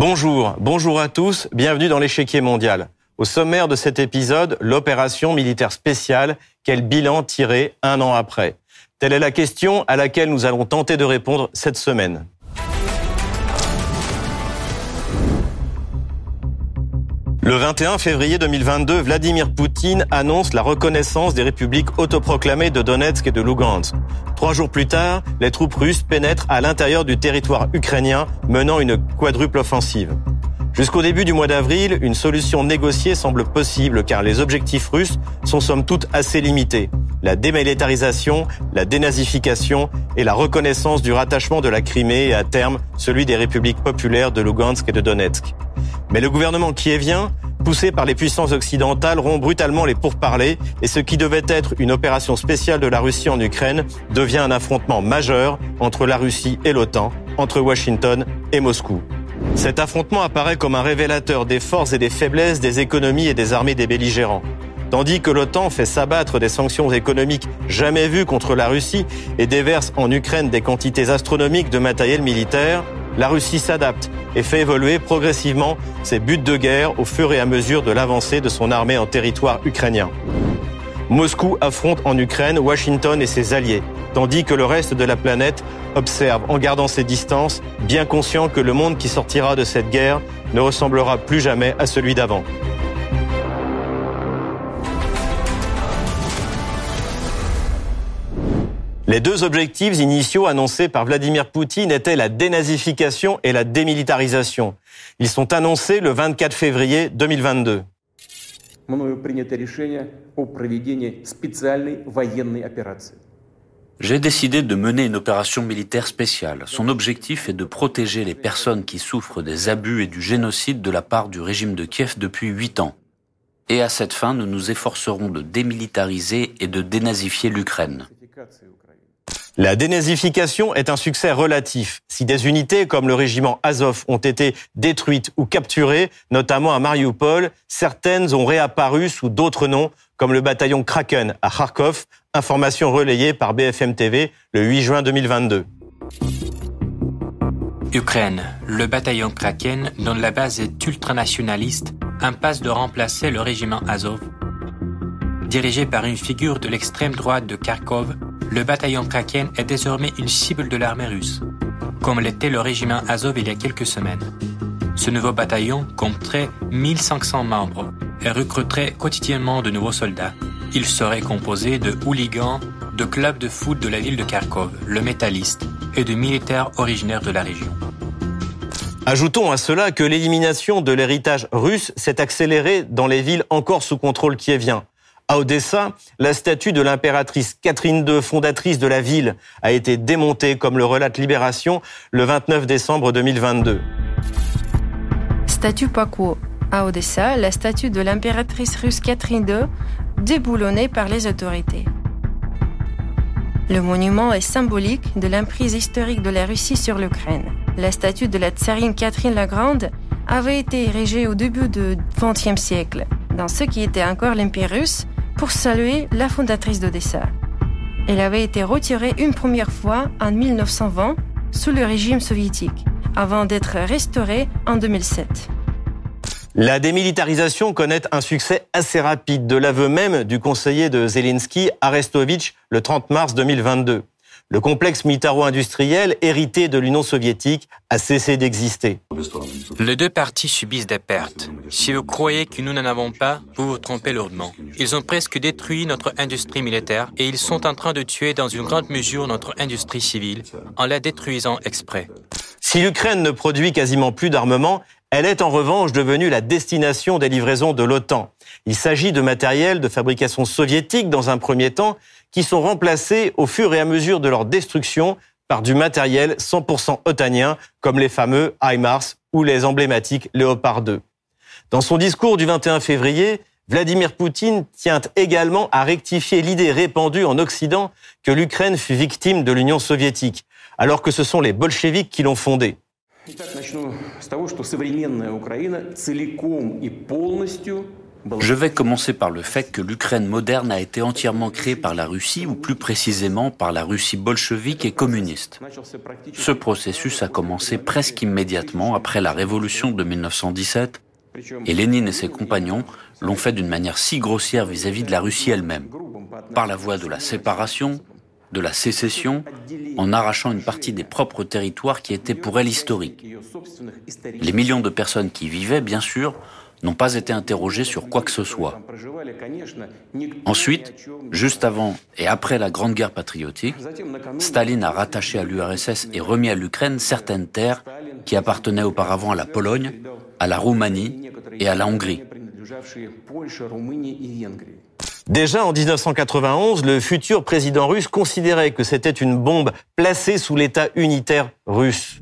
Bonjour, bonjour à tous, bienvenue dans l'échiquier mondial. Au sommaire de cet épisode, l'opération militaire spéciale, quel bilan tiré un an après Telle est la question à laquelle nous allons tenter de répondre cette semaine. Le 21 février 2022, Vladimir Poutine annonce la reconnaissance des républiques autoproclamées de Donetsk et de Lugansk. Trois jours plus tard, les troupes russes pénètrent à l'intérieur du territoire ukrainien, menant une quadruple offensive. Jusqu'au début du mois d'avril, une solution négociée semble possible car les objectifs russes sont somme toute assez limités. La démilitarisation, la dénazification et la reconnaissance du rattachement de la Crimée et à terme celui des républiques populaires de Lugansk et de Donetsk. Mais le gouvernement kievien, poussé par les puissances occidentales, rompt brutalement les pourparlers et ce qui devait être une opération spéciale de la Russie en Ukraine devient un affrontement majeur entre la Russie et l'OTAN, entre Washington et Moscou. Cet affrontement apparaît comme un révélateur des forces et des faiblesses des économies et des armées des belligérants. Tandis que l'OTAN fait s'abattre des sanctions économiques jamais vues contre la Russie et déverse en Ukraine des quantités astronomiques de matériel militaire, la Russie s'adapte et fait évoluer progressivement ses buts de guerre au fur et à mesure de l'avancée de son armée en territoire ukrainien. Moscou affronte en Ukraine Washington et ses alliés, tandis que le reste de la planète observe en gardant ses distances, bien conscient que le monde qui sortira de cette guerre ne ressemblera plus jamais à celui d'avant. Les deux objectifs initiaux annoncés par Vladimir Poutine étaient la dénazification et la démilitarisation. Ils sont annoncés le 24 février 2022. J'ai décidé de mener une opération militaire spéciale. Son objectif est de protéger les personnes qui souffrent des abus et du génocide de la part du régime de Kiev depuis huit ans. Et à cette fin, nous nous efforcerons de démilitariser et de dénazifier l'Ukraine. La dénazification est un succès relatif. Si des unités comme le régiment Azov ont été détruites ou capturées, notamment à Mariupol, certaines ont réapparu sous d'autres noms, comme le bataillon Kraken à Kharkov, information relayée par BFM TV le 8 juin 2022. Ukraine. Le bataillon Kraken, dont la base est ultranationaliste, impasse de remplacer le régiment Azov. Dirigé par une figure de l'extrême droite de Kharkov, le bataillon Kraken est désormais une cible de l'armée russe, comme l'était le régiment Azov il y a quelques semaines. Ce nouveau bataillon compterait 1500 membres et recruterait quotidiennement de nouveaux soldats. Il serait composé de hooligans, de clubs de foot de la ville de Kharkov, le métalliste, et de militaires originaires de la région. Ajoutons à cela que l'élimination de l'héritage russe s'est accélérée dans les villes encore sous contrôle kievien. À Odessa, la statue de l'impératrice Catherine II, fondatrice de la ville, a été démontée, comme le relate Libération, le 29 décembre 2022. Statue Paco. À Odessa, la statue de l'impératrice russe Catherine II, déboulonnée par les autorités. Le monument est symbolique de l'emprise historique de la Russie sur l'Ukraine. La statue de la tsarine Catherine la Grande avait été érigée au début du XXe siècle, dans ce qui était encore l'Empire russe, pour saluer la fondatrice d'Odessa. Elle avait été retirée une première fois en 1920 sous le régime soviétique, avant d'être restaurée en 2007. La démilitarisation connaît un succès assez rapide, de l'aveu même du conseiller de Zelensky, Arestovitch, le 30 mars 2022. Le complexe militaro-industriel hérité de l'Union soviétique a cessé d'exister. Les deux parties subissent des pertes. Si vous croyez que nous n'en avons pas, vous vous trompez lourdement. Ils ont presque détruit notre industrie militaire et ils sont en train de tuer dans une grande mesure notre industrie civile en la détruisant exprès. Si l'Ukraine ne produit quasiment plus d'armement, elle est en revanche devenue la destination des livraisons de l'OTAN. Il s'agit de matériel de fabrication soviétique dans un premier temps qui sont remplacés au fur et à mesure de leur destruction par du matériel 100% otanien, comme les fameux HIMARS ou les emblématiques Léopard 2. Dans son discours du 21 février, Vladimir Poutine tient également à rectifier l'idée répandue en Occident que l'Ukraine fut victime de l'Union soviétique, alors que ce sont les bolcheviks qui l'ont fondée. Je vais commencer par le fait que l'Ukraine moderne a été entièrement créée par la Russie, ou plus précisément par la Russie bolchevique et communiste. Ce processus a commencé presque immédiatement après la révolution de 1917, et Lénine et ses compagnons l'ont fait d'une manière si grossière vis-à-vis de la Russie elle-même, par la voie de la séparation, de la sécession, en arrachant une partie des propres territoires qui étaient pour elle historiques. Les millions de personnes qui y vivaient, bien sûr, n'ont pas été interrogés sur quoi que ce soit. Ensuite, juste avant et après la Grande Guerre patriotique, Staline a rattaché à l'URSS et remis à l'Ukraine certaines terres qui appartenaient auparavant à la Pologne, à la Roumanie et à la Hongrie. Déjà en 1991, le futur président russe considérait que c'était une bombe placée sous l'État unitaire russe.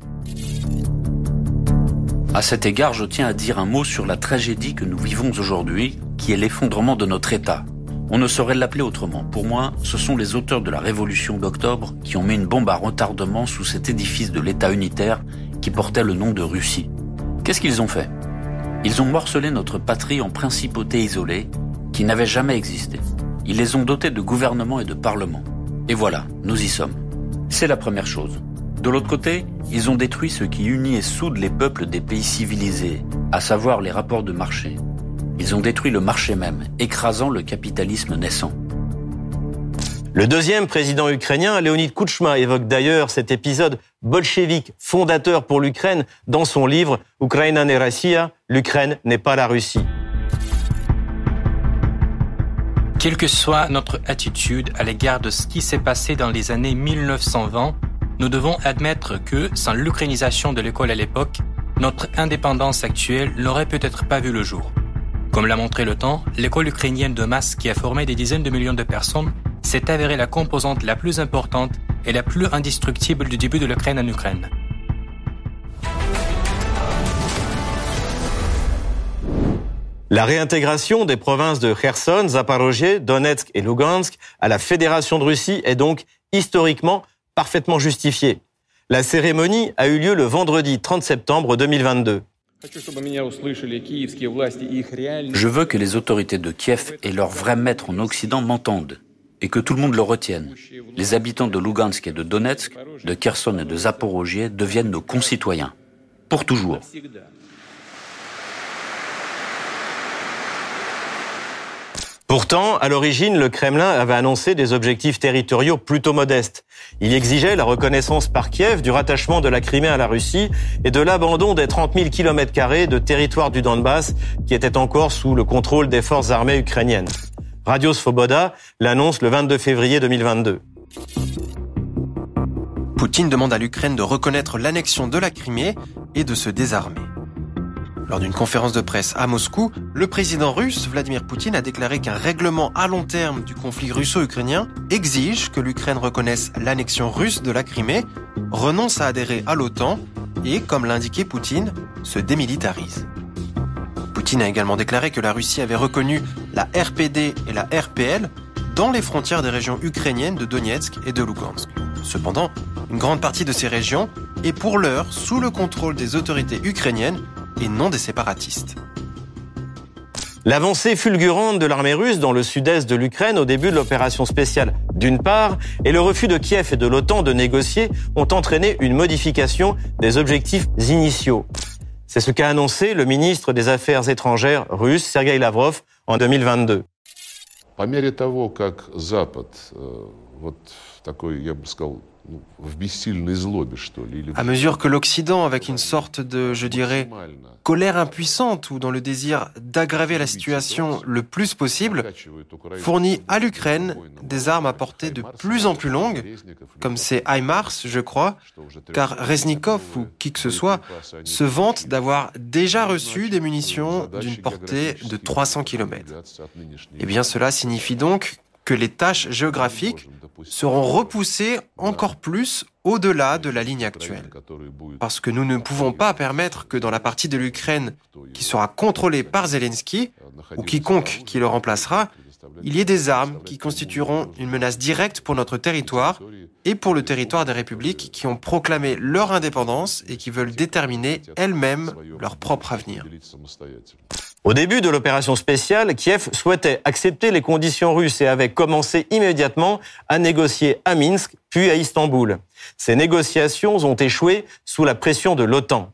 À cet égard, je tiens à dire un mot sur la tragédie que nous vivons aujourd'hui, qui est l'effondrement de notre État. On ne saurait l'appeler autrement. Pour moi, ce sont les auteurs de la révolution d'octobre qui ont mis une bombe à retardement sous cet édifice de l'État unitaire qui portait le nom de Russie. Qu'est-ce qu'ils ont fait? Ils ont morcelé notre patrie en principautés isolées qui n'avaient jamais existé. Ils les ont dotés de gouvernements et de parlements. Et voilà, nous y sommes. C'est la première chose. De l'autre côté, ils ont détruit ce qui unit et soude les peuples des pays civilisés, à savoir les rapports de marché. Ils ont détruit le marché même, écrasant le capitalisme naissant. Le deuxième président ukrainien, Leonid Kouchma, évoque d'ailleurs cet épisode bolchevique fondateur pour l'Ukraine dans son livre Ukraina ne Russia, l'Ukraine n'est pas la Russie. Quelle que soit notre attitude à l'égard de ce qui s'est passé dans les années 1920, nous devons admettre que, sans l'ukrainisation de l'école à l'époque, notre indépendance actuelle n'aurait peut-être pas vu le jour. Comme l'a montré le temps, l'école ukrainienne de masse qui a formé des dizaines de millions de personnes s'est avérée la composante la plus importante et la plus indestructible du début de l'Ukraine en Ukraine. La réintégration des provinces de Kherson, Zaporozhye, Donetsk et Lugansk à la Fédération de Russie est donc historiquement parfaitement justifié. La cérémonie a eu lieu le vendredi 30 septembre 2022. Je veux que les autorités de Kiev et leurs vrais maîtres en Occident m'entendent et que tout le monde le retienne. Les habitants de Lugansk et de Donetsk, de Kherson et de Zaporozhye deviennent nos concitoyens. Pour toujours. Pourtant, à l'origine, le Kremlin avait annoncé des objectifs territoriaux plutôt modestes. Il exigeait la reconnaissance par Kiev du rattachement de la Crimée à la Russie et de l'abandon des 30 000 km de territoire du Donbass qui était encore sous le contrôle des forces armées ukrainiennes. Radio Svoboda l'annonce le 22 février 2022. Poutine demande à l'Ukraine de reconnaître l'annexion de la Crimée et de se désarmer. Lors d'une conférence de presse à Moscou, le président russe Vladimir Poutine a déclaré qu'un règlement à long terme du conflit russo-ukrainien exige que l'Ukraine reconnaisse l'annexion russe de la Crimée, renonce à adhérer à l'OTAN et, comme l'indiquait Poutine, se démilitarise. Poutine a également déclaré que la Russie avait reconnu la RPD et la RPL dans les frontières des régions ukrainiennes de Donetsk et de Lugansk. Cependant, une grande partie de ces régions est pour l'heure sous le contrôle des autorités ukrainiennes et non des séparatistes. L'avancée fulgurante de l'armée russe dans le sud-est de l'Ukraine au début de l'opération spéciale, d'une part, et le refus de Kiev et de l'OTAN de négocier ont entraîné une modification des objectifs initiaux. C'est ce qu'a annoncé le ministre des Affaires étrangères russe, Sergei Lavrov, en 2022. À mesure que l'Occident, avec une sorte de, je dirais, colère impuissante ou dans le désir d'aggraver la situation le plus possible, fournit à l'Ukraine des armes à portée de plus en plus longue, comme ces HIMARS, je crois, car Reznikov ou qui que ce soit se vante d'avoir déjà reçu des munitions d'une portée de 300 km. Eh bien, cela signifie donc que les tâches géographiques seront repoussées encore plus au-delà de la ligne actuelle. Parce que nous ne pouvons pas permettre que dans la partie de l'Ukraine qui sera contrôlée par Zelensky, ou quiconque qui le remplacera, il y ait des armes qui constitueront une menace directe pour notre territoire et pour le territoire des républiques qui ont proclamé leur indépendance et qui veulent déterminer elles-mêmes leur propre avenir. Au début de l'opération spéciale, Kiev souhaitait accepter les conditions russes et avait commencé immédiatement à négocier à Minsk, puis à Istanbul. Ces négociations ont échoué sous la pression de l'OTAN,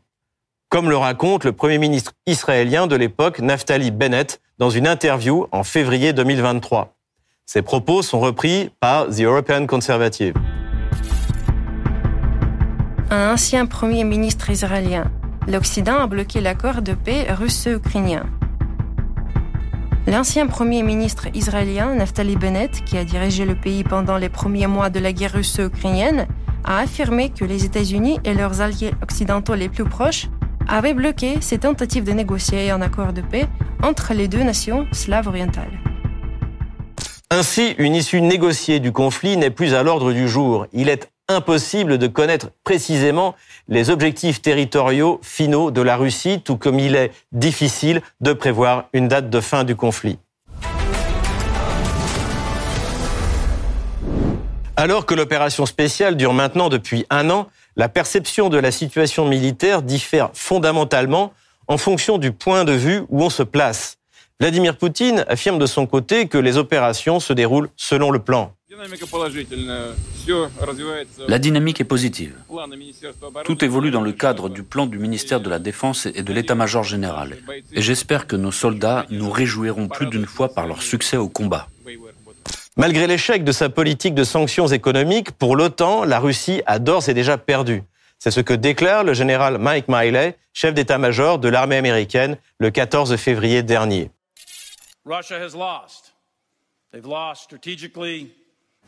comme le raconte le Premier ministre israélien de l'époque, Naftali Bennett, dans une interview en février 2023. Ces propos sont repris par The European Conservative. Un ancien Premier ministre israélien l'Occident a bloqué l'accord de paix russo-ukrainien. L'ancien Premier ministre israélien Naftali Bennett, qui a dirigé le pays pendant les premiers mois de la guerre russo-ukrainienne, a affirmé que les États-Unis et leurs alliés occidentaux les plus proches avaient bloqué ces tentatives de négocier un accord de paix entre les deux nations slaves orientales. Ainsi, une issue négociée du conflit n'est plus à l'ordre du jour. Il est impossible de connaître précisément les objectifs territoriaux finaux de la Russie, tout comme il est difficile de prévoir une date de fin du conflit. Alors que l'opération spéciale dure maintenant depuis un an, la perception de la situation militaire diffère fondamentalement en fonction du point de vue où on se place. Vladimir Poutine affirme de son côté que les opérations se déroulent selon le plan. La dynamique est positive. Tout évolue dans le cadre du plan du ministère de la Défense et de l'état-major général. Et j'espère que nos soldats nous réjouiront plus d'une fois par leur succès au combat. Malgré l'échec de sa politique de sanctions économiques, pour l'OTAN, la Russie a d'ores et déjà perdu. C'est ce que déclare le général Mike Miley, chef d'état-major de l'armée américaine, le 14 février dernier.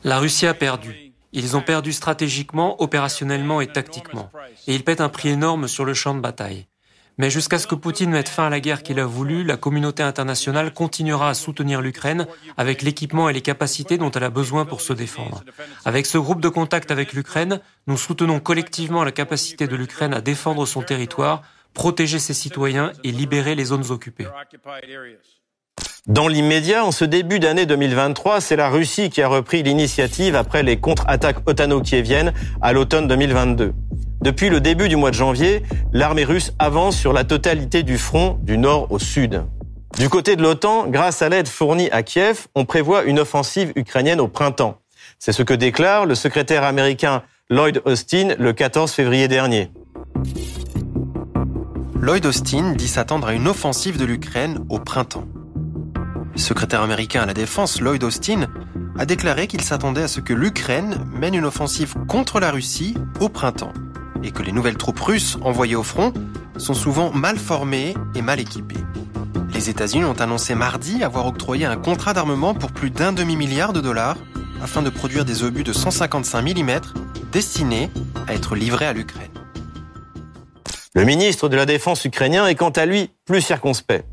La Russie a perdu. Ils ont perdu stratégiquement, opérationnellement et tactiquement. Et ils paient un prix énorme sur le champ de bataille. Mais jusqu'à ce que Poutine mette fin à la guerre qu'il a voulu, la communauté internationale continuera à soutenir l'Ukraine avec l'équipement et les capacités dont elle a besoin pour se défendre. Avec ce groupe de contact avec l'Ukraine, nous soutenons collectivement la capacité de l'Ukraine à défendre son territoire, protéger ses citoyens et libérer les zones occupées. Dans l'immédiat, en ce début d'année 2023, c'est la Russie qui a repris l'initiative après les contre-attaques otano-kieviennes à l'automne 2022. Depuis le début du mois de janvier, l'armée russe avance sur la totalité du front du nord au sud. Du côté de l'OTAN, grâce à l'aide fournie à Kiev, on prévoit une offensive ukrainienne au printemps. C'est ce que déclare le secrétaire américain Lloyd Austin le 14 février dernier. Lloyd Austin dit s'attendre à une offensive de l'Ukraine au printemps. Le secrétaire américain à la Défense, Lloyd Austin, a déclaré qu'il s'attendait à ce que l'Ukraine mène une offensive contre la Russie au printemps et que les nouvelles troupes russes envoyées au front sont souvent mal formées et mal équipées. Les États-Unis ont annoncé mardi avoir octroyé un contrat d'armement pour plus d'un demi-milliard de dollars afin de produire des obus de 155 mm destinés à être livrés à l'Ukraine. Le ministre de la Défense ukrainien est quant à lui plus circonspect.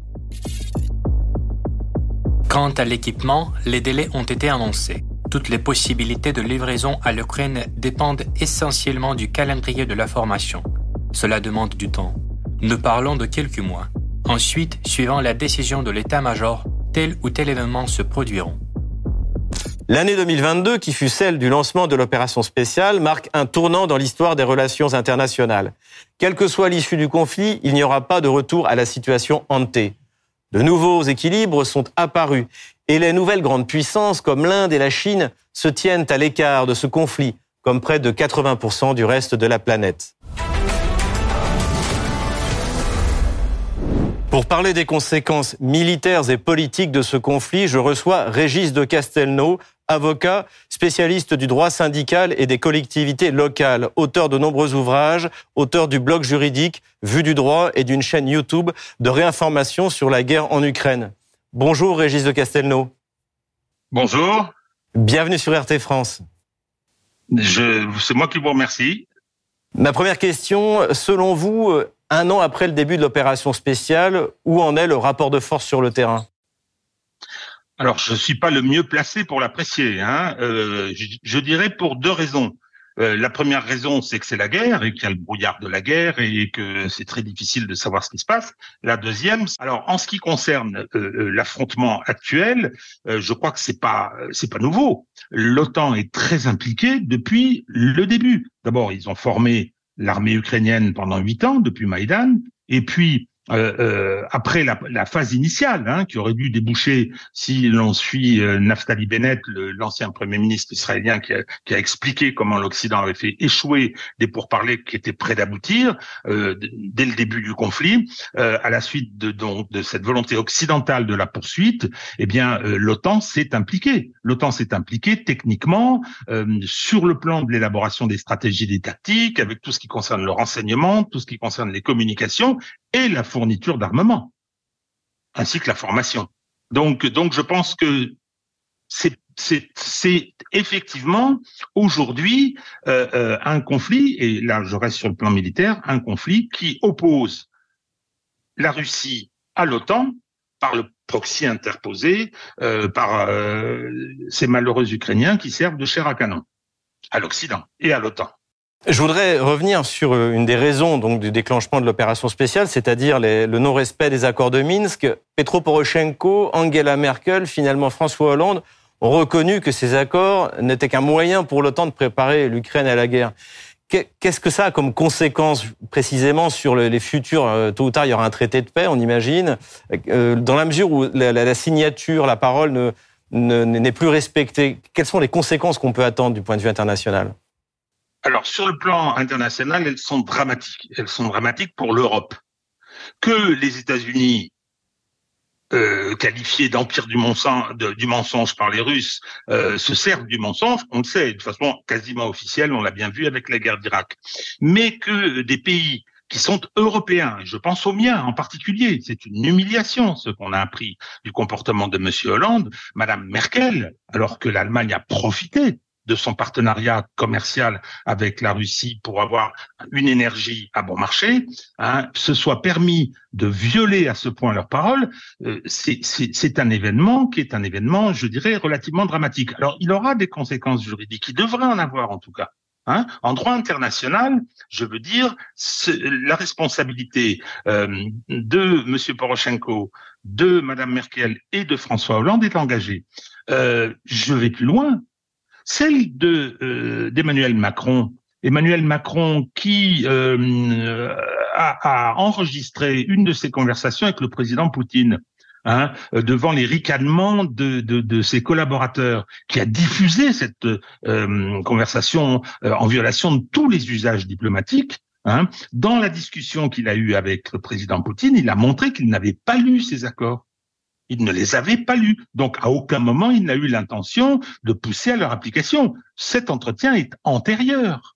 Quant à l'équipement, les délais ont été annoncés. Toutes les possibilités de livraison à l'Ukraine dépendent essentiellement du calendrier de la formation. Cela demande du temps. Nous parlons de quelques mois. Ensuite, suivant la décision de l'état-major, tel ou tel événement se produiront. L'année 2022, qui fut celle du lancement de l'opération spéciale, marque un tournant dans l'histoire des relations internationales. Quelle que soit l'issue du conflit, il n'y aura pas de retour à la situation hantée. De nouveaux équilibres sont apparus et les nouvelles grandes puissances comme l'Inde et la Chine se tiennent à l'écart de ce conflit, comme près de 80% du reste de la planète. Pour parler des conséquences militaires et politiques de ce conflit, je reçois Régis de Castelnau, avocat, spécialiste du droit syndical et des collectivités locales, auteur de nombreux ouvrages, auteur du blog juridique Vue du droit et d'une chaîne YouTube de réinformation sur la guerre en Ukraine. Bonjour Régis de Castelnau. Bonjour. Bienvenue sur RT France. C'est moi qui vous remercie. Ma première question, selon vous, un an après le début de l'opération spéciale, où en est le rapport de force sur le terrain? Alors, je ne suis pas le mieux placé pour l'apprécier. Hein. Euh, je, dirais pour deux raisons. Euh, la première raison, c'est que c'est la guerre et qu'il y a le brouillard de la guerre et que c'est très difficile de savoir ce qui se passe. La deuxième, alors en ce qui concerne euh, l'affrontement actuel, je crois que c'est pas c'est pas nouveau. L'OTAN est très impliquée depuis le début. D'abord, ils ont formé l'armée ukrainienne pendant huit ans depuis Maïdan, et puis euh, euh, après la, la, phase initiale, hein, qui aurait dû déboucher si l'on suit euh, Naftali Bennett, l'ancien premier ministre israélien, qui a, qui a expliqué comment l'Occident avait fait échouer des pourparlers qui étaient prêts d'aboutir euh, dès le début du conflit, euh, à la suite de, donc, de cette volonté occidentale de la poursuite, eh bien l'OTAN s'est impliquée. L'OTAN s'est impliquée techniquement sur le plan de l'élaboration des stratégies, des tactiques, avec tout ce qui concerne le renseignement, tout ce qui concerne les communications et la fourniture d'armement, ainsi que la formation. Donc, donc je pense que c'est effectivement aujourd'hui euh, euh, un conflit, et là je reste sur le plan militaire, un conflit qui oppose la Russie à l'OTAN par le proxy interposé euh, par ces malheureux Ukrainiens qui servent de chair à canon à l'Occident et à l'OTAN. Je voudrais revenir sur euh, une des raisons donc du déclenchement de l'opération spéciale, c'est-à-dire le non-respect des accords de Minsk. Petro Poroshenko, Angela Merkel, finalement François Hollande ont reconnu que ces accords n'étaient qu'un moyen pour l'OTAN de préparer l'Ukraine à la guerre. Qu'est-ce que ça a comme conséquence précisément sur les futurs euh, Tôt ou tard, il y aura un traité de paix, on imagine. Euh, dans la mesure où la, signature, la parole n'est ne, plus respectée, quelles sont les conséquences qu'on peut attendre du point de vue international? Alors, sur le plan international, elles sont dramatiques. Elles sont dramatiques pour l'Europe. Que les États-Unis, euh, qualifiés d'empire du, mensonge par les Russes, euh, se servent du mensonge, on le sait de façon quasiment officielle, on l'a bien vu avec la guerre d'Irak. Mais que des pays qui sont européens, je pense aux miens en particulier, c'est une humiliation ce qu'on a appris du comportement de M. Hollande, Madame Merkel, alors que l'Allemagne a profité de son partenariat commercial avec la Russie pour avoir une énergie à bon marché, hein, se soit permis de violer à ce point leurs paroles, euh, c'est un événement qui est un événement, je dirais, relativement dramatique. Alors, il aura des conséquences juridiques, il devrait en avoir en tout cas. Hein. En droit international, je veux dire, la responsabilité euh, de M. Poroshenko, de Mme Merkel et de François Hollande est engagée. Euh, je vais plus loin celle de euh, d'Emmanuel Macron. Emmanuel Macron qui euh, a, a, enregistré une de ses conversations avec le président Poutine. Hein, devant les ricanements de, de, de, ses collaborateurs, qui a diffusé cette euh, conversation en violation de tous les usages diplomatiques, Hein. Dans la discussion qu'il a eue avec le président Poutine, il a montré qu'il n'avait pas lu ces accords. Il ne les avait pas lus. Donc, à aucun moment, il n'a eu l'intention de pousser à leur application. Cet entretien est antérieur.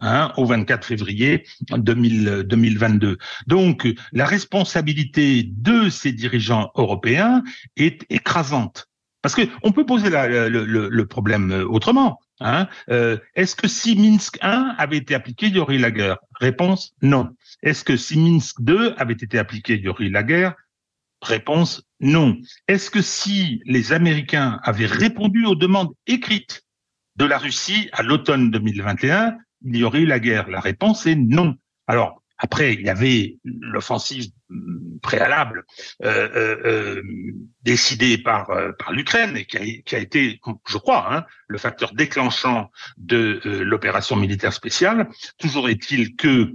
Hein, au 24 février 2022. Donc, la responsabilité de ces dirigeants européens est écrasante. Parce que on peut poser le, problème autrement. Hein. Euh, Est-ce que si Minsk 1 avait été appliqué, il y aurait la guerre? Réponse non. Est-ce que si Minsk 2 avait été appliqué, il y aurait la guerre? Réponse non. Est-ce que si les Américains avaient répondu aux demandes écrites de la Russie à l'automne 2021, il y aurait eu la guerre La réponse est non. Alors, après, il y avait l'offensive préalable euh, euh, euh décidée par, par l'Ukraine et qui a, été, je crois, hein, le facteur déclenchant de l'opération militaire spéciale. Toujours est-il que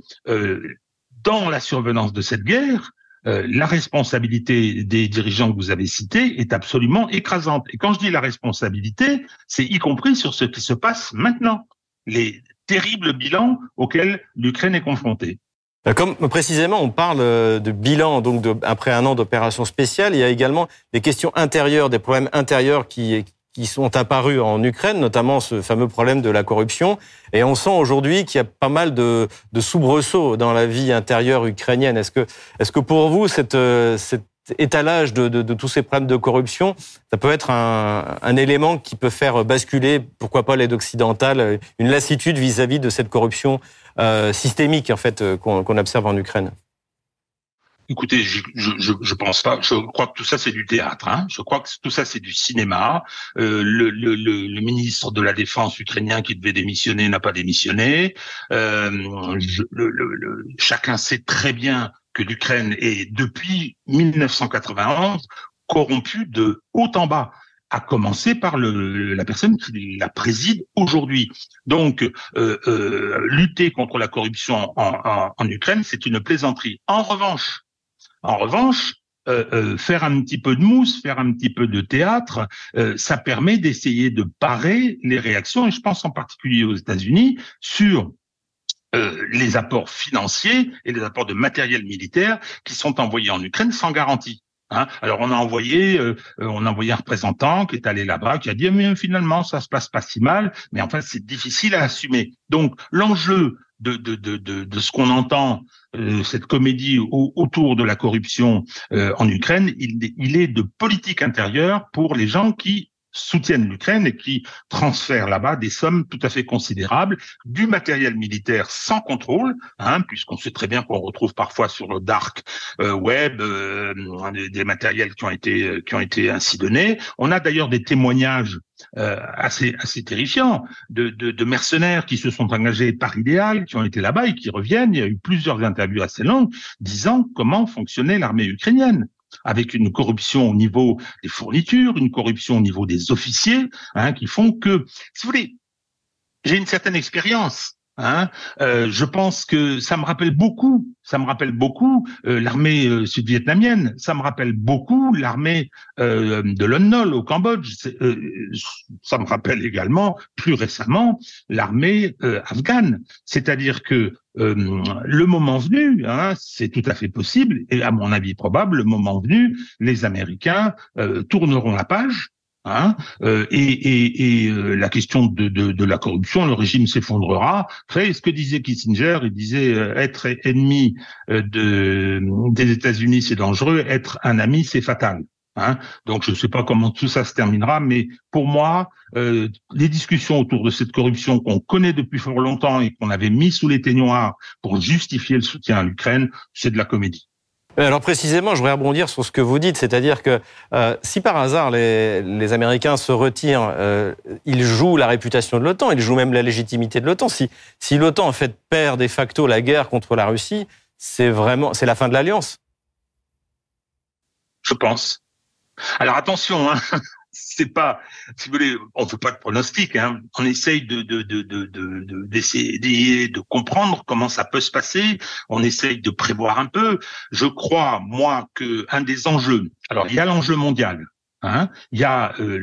dans la survenance de cette guerre, euh, la responsabilité des dirigeants que vous avez cités est absolument écrasante. Et quand je dis la responsabilité, c'est y compris sur ce qui se passe maintenant, les terribles bilans auxquels l'Ukraine est confrontée. Euh, comme précisément on parle euh, de bilan, donc après un an d'opération spéciale, il y a également des questions intérieures, des problèmes intérieurs qui, qui sont apparus en Ukraine, notamment ce fameux problème de la corruption. Et on sent aujourd'hui qu'il y a pas mal de, de soubresauts dans la vie intérieure ukrainienne. Est-ce que, est-ce que pour vous, cette, cet étalage de, de, de, tous ces problèmes de corruption, ça peut être un, un, élément qui peut faire basculer, pourquoi pas l'aide occidentale, une lassitude vis-à-vis de cette corruption euh, systémique en fait qu'on observe en Ukraine? Écoutez, je, je, je, pense pas. Je crois que tout ça c'est du théâtre. Hein. Je crois que tout ça c'est du cinéma. Euh, le, le, le, ministre de la Défense ukrainien qui devait démissionner n'a pas démissionné. Euh, le, chacun sait très bien que l'Ukraine est depuis 1991 corrompue de haut en bas à commencer par le, la personne qui la préside aujourd'hui. Donc, euh, euh, lutter contre la corruption en, en, en Ukraine, c'est une plaisanterie. En revanche, En revanche, euh, euh, faire un petit peu de mousse, faire un petit peu de théâtre, euh, ça permet d'essayer de parer les réactions, et je pense en particulier aux États-Unis, sur les apports financiers et les apports de matériel militaire qui sont envoyés en Ukraine sans garantie. Hein Alors on a envoyé, on a envoyé un représentant qui est allé là-bas, qui a dit mais finalement ça se passe pas si mal, mais en fait c'est difficile à assumer. Donc l'enjeu de, de, de, de, ce qu'on entend, euh, cette comédie autour de la corruption euh, en Ukraine, il, il est de politique intérieure pour les gens qui soutiennent l'Ukraine et qui transfèrent là-bas des sommes tout à fait considérables, du matériel militaire sans contrôle, hein, puisqu'on sait très bien qu'on retrouve parfois sur le dark euh, web euh, des, matériels qui ont été qui ont été ainsi donnés. On a d'ailleurs des témoignages euh, assez assez terrifiants de, de, de, mercenaires qui se sont engagés par idéal, qui ont été là-bas et qui reviennent. Il y a eu plusieurs interviews assez longues disant comment fonctionnait l'armée ukrainienne avec une corruption au niveau des fournitures, une corruption au niveau des officiers, hein, qui font que, si vous voulez, j'ai une certaine expérience. Hein, euh, je pense que ça me rappelle beaucoup, ça me rappelle beaucoup euh, l'armée euh, sud-vietnamienne, ça me rappelle beaucoup l'armée de Lon au Cambodge, ça me rappelle également plus récemment l'armée afghane. C'est-à-dire que le moment venu, hein, c'est tout à fait possible, et à mon avis probable, le moment venu, les Américains tourneront la page. Hein, euh, et, et, la question de, de, de, la corruption, le régime s'effondrera. Vous ce que disait Kissinger Il disait être ennemi de, des États-Unis, c'est dangereux. Être un ami, c'est fatal. Hein. Donc je ne sais pas comment tout ça se terminera, mais pour moi, euh, les discussions autour de cette corruption qu'on connaît depuis fort longtemps et qu'on avait mis sous les ténoirs pour justifier le soutien à l'Ukraine, c'est de la comédie. Euh, alors précisément, je voudrais rebondir sur ce que vous dites, c'est-à-dire que euh, si par hasard les, Américains se retirent, ils jouent la réputation de l'OTAN, ils jouent même la légitimité de l'OTAN. Si, si l'OTAN en fait perd de facto la guerre contre la Russie, c'est vraiment c'est la fin de l'alliance. Je pense. Alors attention, hein, c'est pas, si vous voulez, on fait pas de pronostic. Hein, on essaye de d'essayer de, de, de comprendre comment ça peut se passer. On essaye de prévoir un peu. Je crois moi que un des enjeux. Alors il y a l'enjeu mondial. Hein, il y a euh,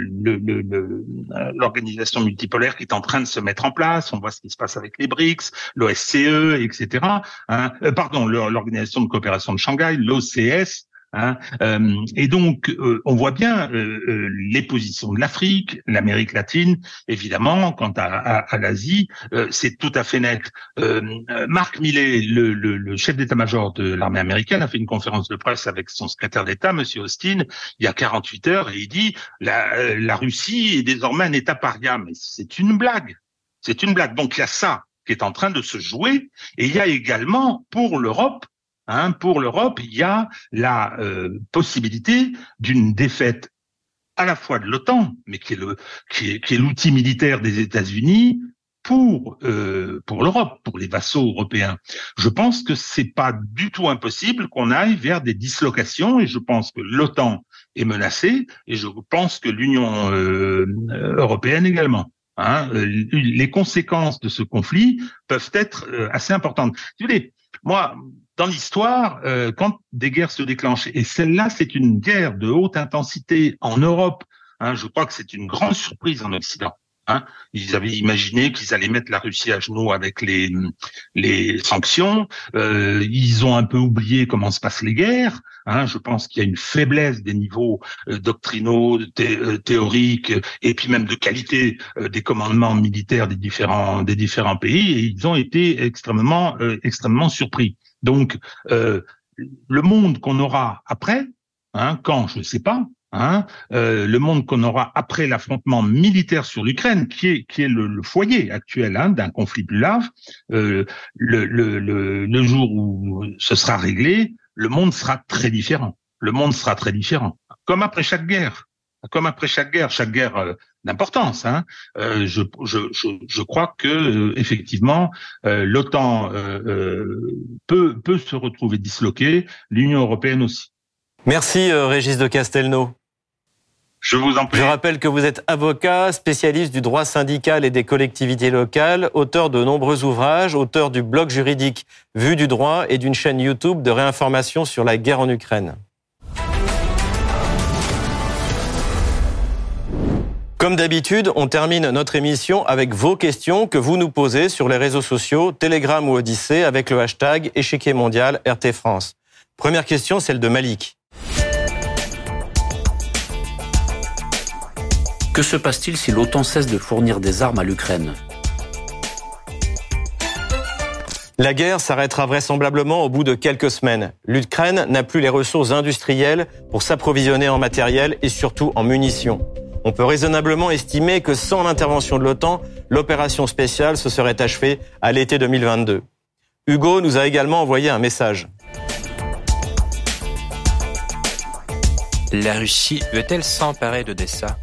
l'organisation multipolaire qui est en train de se mettre en place. On voit ce qui se passe avec les BRICS, l'OSCE, etc. Hein, euh, pardon, l'organisation de coopération de Shanghai, l'OCS. Hein. Euh, et donc, euh, on voit bien euh, les positions de l'Afrique, l'Amérique latine, évidemment, quant à, à, l'Asie, c'est tout à fait net. Marc Millet, le, le, le chef d'état-major de l'armée américaine, a fait une conférence de presse avec son secrétaire d'État, Monsieur Austin, il y a 48 heures, et il dit la, la Russie est désormais un État paria. Mais c'est une blague. C'est une blague. Donc il y a ça qui est en train de se jouer, et il y a également pour l'Europe Hein, pour l'Europe, il y a la euh, possibilité d'une défaite à la fois de l'OTAN, mais qui est l'outil militaire des États-Unis pour euh, pour l'Europe, pour les vassaux européens. Je pense que c'est pas du tout impossible qu'on aille vers des dislocations et je pense que l'OTAN est menacée et je pense que l'Union euh, européenne également. Hein, les conséquences de ce conflit peuvent être assez importantes. vous voulez, moi, dans l'histoire, euh, quand des guerres se déclenchent, et celle-là, c'est une guerre de haute intensité en Europe, hein, je crois que c'est une grande surprise en Occident. Hein. Ils avaient imaginé qu'ils allaient mettre la Russie à genoux avec les, les sanctions. Euh, ils ont un peu oublié comment se passent les guerres. Hein. Je pense qu'il y a une faiblesse des niveaux euh, doctrinaux, euh, théoriques, et puis même de qualité euh, des commandements militaires des différents des différents pays. Et ils ont été extrêmement extrêmement surpris. Donc, euh, le monde qu'on aura après, hein, quand, je ne sais pas, hein, euh, le monde qu'on aura après l'affrontement militaire sur l'Ukraine, qui est, qui le, foyer actuel hein, d'un conflit plus large, euh, le, le, le, jour où ce sera réglé, le monde sera très différent. Le monde sera très différent. Comme après chaque guerre. Comme après chaque guerre, chaque guerre d'importance. Hein. Euh, je, je, je, je, crois que euh, effectivement euh, l'OTAN peut, peut se retrouver disloquée, l'Union européenne aussi. Merci Régis de Castelnau. Je vous en prie. Je rappelle que vous êtes avocat, spécialiste du droit syndical et des collectivités locales, auteur de nombreux ouvrages, auteur du blog juridique Vue du droit et d'une chaîne YouTube de réinformation sur la guerre en Ukraine. Comme d'habitude, on termine notre émission avec vos questions que vous nous posez sur les réseaux sociaux, Telegram ou Odyssée avec le hashtag échiquier mondial RT France. Première question, celle de Malik. Que se passe-t-il si l'OTAN cesse de fournir des armes à l'Ukraine? La guerre s'arrêtera vraisemblablement au bout de quelques semaines. L'Ukraine n'a plus les ressources industrielles pour s'approvisionner en matériel et surtout en munitions. On peut raisonnablement estimer que sans l'intervention de l'OTAN, l'opération spéciale se serait achevée à l'été 2022. Hugo nous a également envoyé un message. La Russie veut-elle s'emparer d'Odessa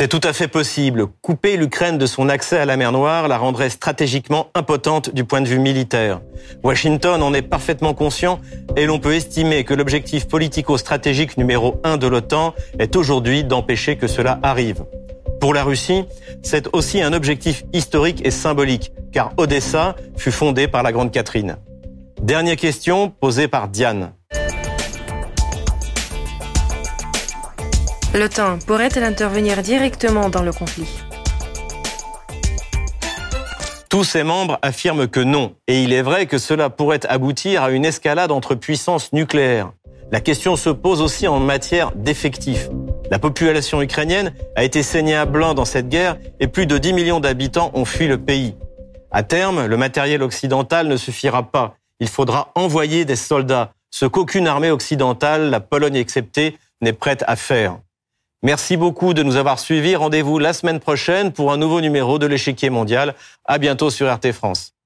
C'est tout à fait possible. Couper l'Ukraine de son accès à la mer Noire la rendrait stratégiquement impotente du point de vue militaire. Washington en est parfaitement conscient et l'on peut estimer que l'objectif politico-stratégique numéro un de l'OTAN est aujourd'hui d'empêcher que cela arrive. Pour la Russie, c'est aussi un objectif historique et symbolique, car Odessa fut fondée par la Grande Catherine. Dernière question posée par Diane. L'OTAN pourrait-elle intervenir directement dans le conflit? Tous ses membres affirment que non, et il est vrai que cela pourrait aboutir à une escalade entre puissances nucléaires. La question se pose aussi en matière d'effectifs. La population ukrainienne a été saignée à blanc dans cette guerre et plus de 10 millions d'habitants ont fui le pays. À terme, le matériel occidental ne suffira pas. Il faudra envoyer des soldats, ce qu'aucune armée occidentale, la Pologne exceptée, n'est prête à faire. Merci beaucoup de nous avoir suivis. Rendez-vous la semaine prochaine pour un nouveau numéro de l'échiquier mondial. À bientôt sur RT France.